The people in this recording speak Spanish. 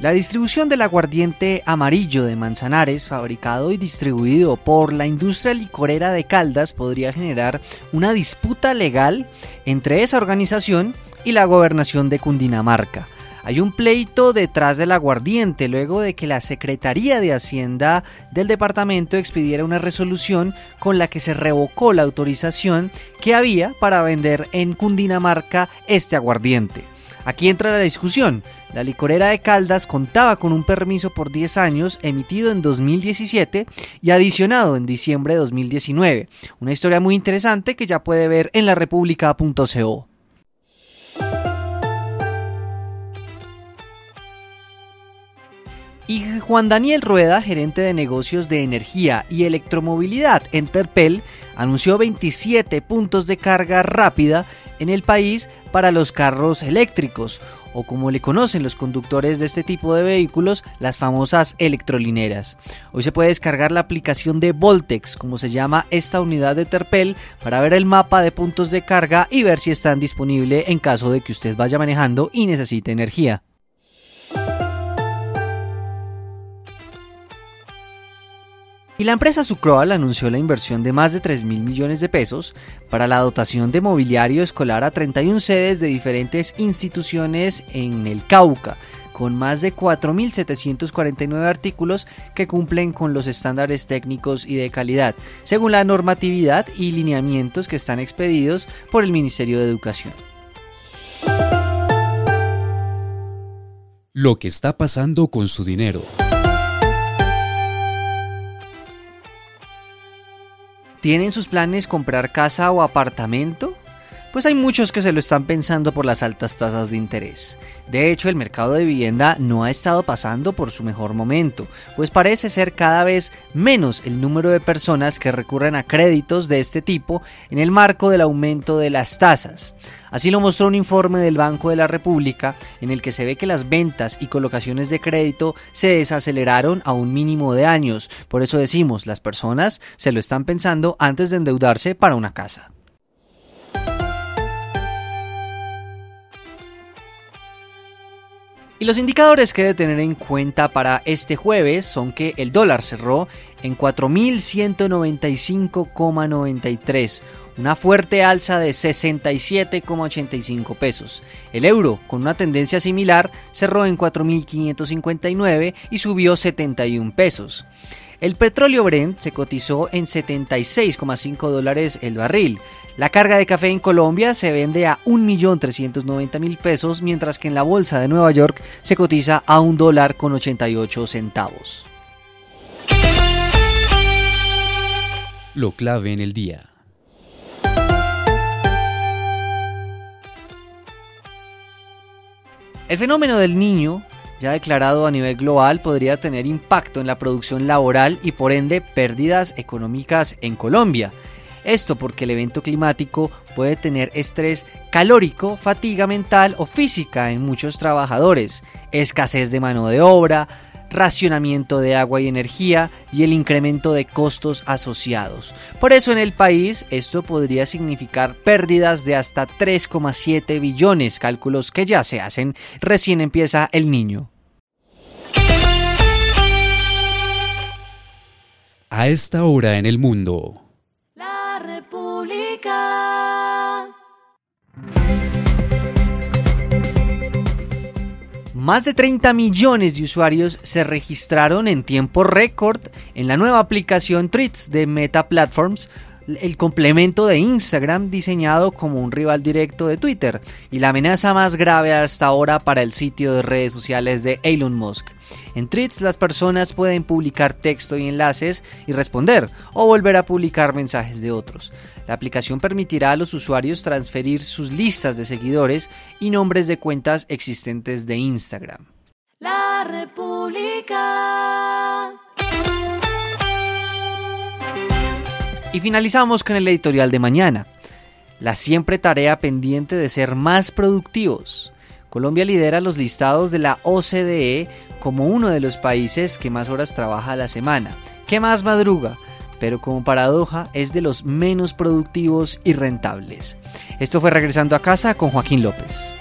La distribución del aguardiente amarillo de Manzanares, fabricado y distribuido por la industria licorera de Caldas, podría generar una disputa legal entre esa organización y la gobernación de Cundinamarca. Hay un pleito detrás del aguardiente luego de que la Secretaría de Hacienda del departamento expidiera una resolución con la que se revocó la autorización que había para vender en Cundinamarca este aguardiente. Aquí entra la discusión. La licorera de Caldas contaba con un permiso por 10 años emitido en 2017 y adicionado en diciembre de 2019. Una historia muy interesante que ya puede ver en la república.co. Y Juan Daniel Rueda, gerente de negocios de energía y electromovilidad en Terpel, anunció 27 puntos de carga rápida en el país para los carros eléctricos, o como le conocen los conductores de este tipo de vehículos, las famosas electrolineras. Hoy se puede descargar la aplicación de Voltex, como se llama esta unidad de Terpel, para ver el mapa de puntos de carga y ver si están disponibles en caso de que usted vaya manejando y necesite energía. Y la empresa Sucroal anunció la inversión de más de 3 mil millones de pesos para la dotación de mobiliario escolar a 31 sedes de diferentes instituciones en el Cauca, con más de 4.749 artículos que cumplen con los estándares técnicos y de calidad, según la normatividad y lineamientos que están expedidos por el Ministerio de Educación. Lo que está pasando con su dinero. ¿Tienen sus planes comprar casa o apartamento? Pues hay muchos que se lo están pensando por las altas tasas de interés. De hecho, el mercado de vivienda no ha estado pasando por su mejor momento, pues parece ser cada vez menos el número de personas que recurren a créditos de este tipo en el marco del aumento de las tasas. Así lo mostró un informe del Banco de la República en el que se ve que las ventas y colocaciones de crédito se desaceleraron a un mínimo de años. Por eso decimos, las personas se lo están pensando antes de endeudarse para una casa. Y los indicadores que debe tener en cuenta para este jueves son que el dólar cerró en 4.195,93, una fuerte alza de 67,85 pesos. El euro, con una tendencia similar, cerró en 4.559 y subió 71 pesos. El petróleo Brent se cotizó en 76,5 dólares el barril. La carga de café en Colombia se vende a 1.390.000 pesos, mientras que en la bolsa de Nueva York se cotiza a un dólar con 88 centavos. Lo clave en el día. El fenómeno del niño, ya declarado a nivel global, podría tener impacto en la producción laboral y por ende pérdidas económicas en Colombia. Esto porque el evento climático puede tener estrés calórico, fatiga mental o física en muchos trabajadores, escasez de mano de obra, racionamiento de agua y energía y el incremento de costos asociados. Por eso en el país esto podría significar pérdidas de hasta 3,7 billones, cálculos que ya se hacen recién empieza el niño. A esta hora en el mundo. La Más de 30 millones de usuarios se registraron en tiempo récord en la nueva aplicación Treats de Meta Platforms, el complemento de Instagram diseñado como un rival directo de Twitter y la amenaza más grave hasta ahora para el sitio de redes sociales de Elon Musk. En Treats las personas pueden publicar texto y enlaces y responder o volver a publicar mensajes de otros. La aplicación permitirá a los usuarios transferir sus listas de seguidores y nombres de cuentas existentes de Instagram. La República. Y finalizamos con el editorial de mañana. La siempre tarea pendiente de ser más productivos. Colombia lidera los listados de la OCDE como uno de los países que más horas trabaja a la semana, que más madruga, pero como paradoja es de los menos productivos y rentables. Esto fue regresando a casa con Joaquín López.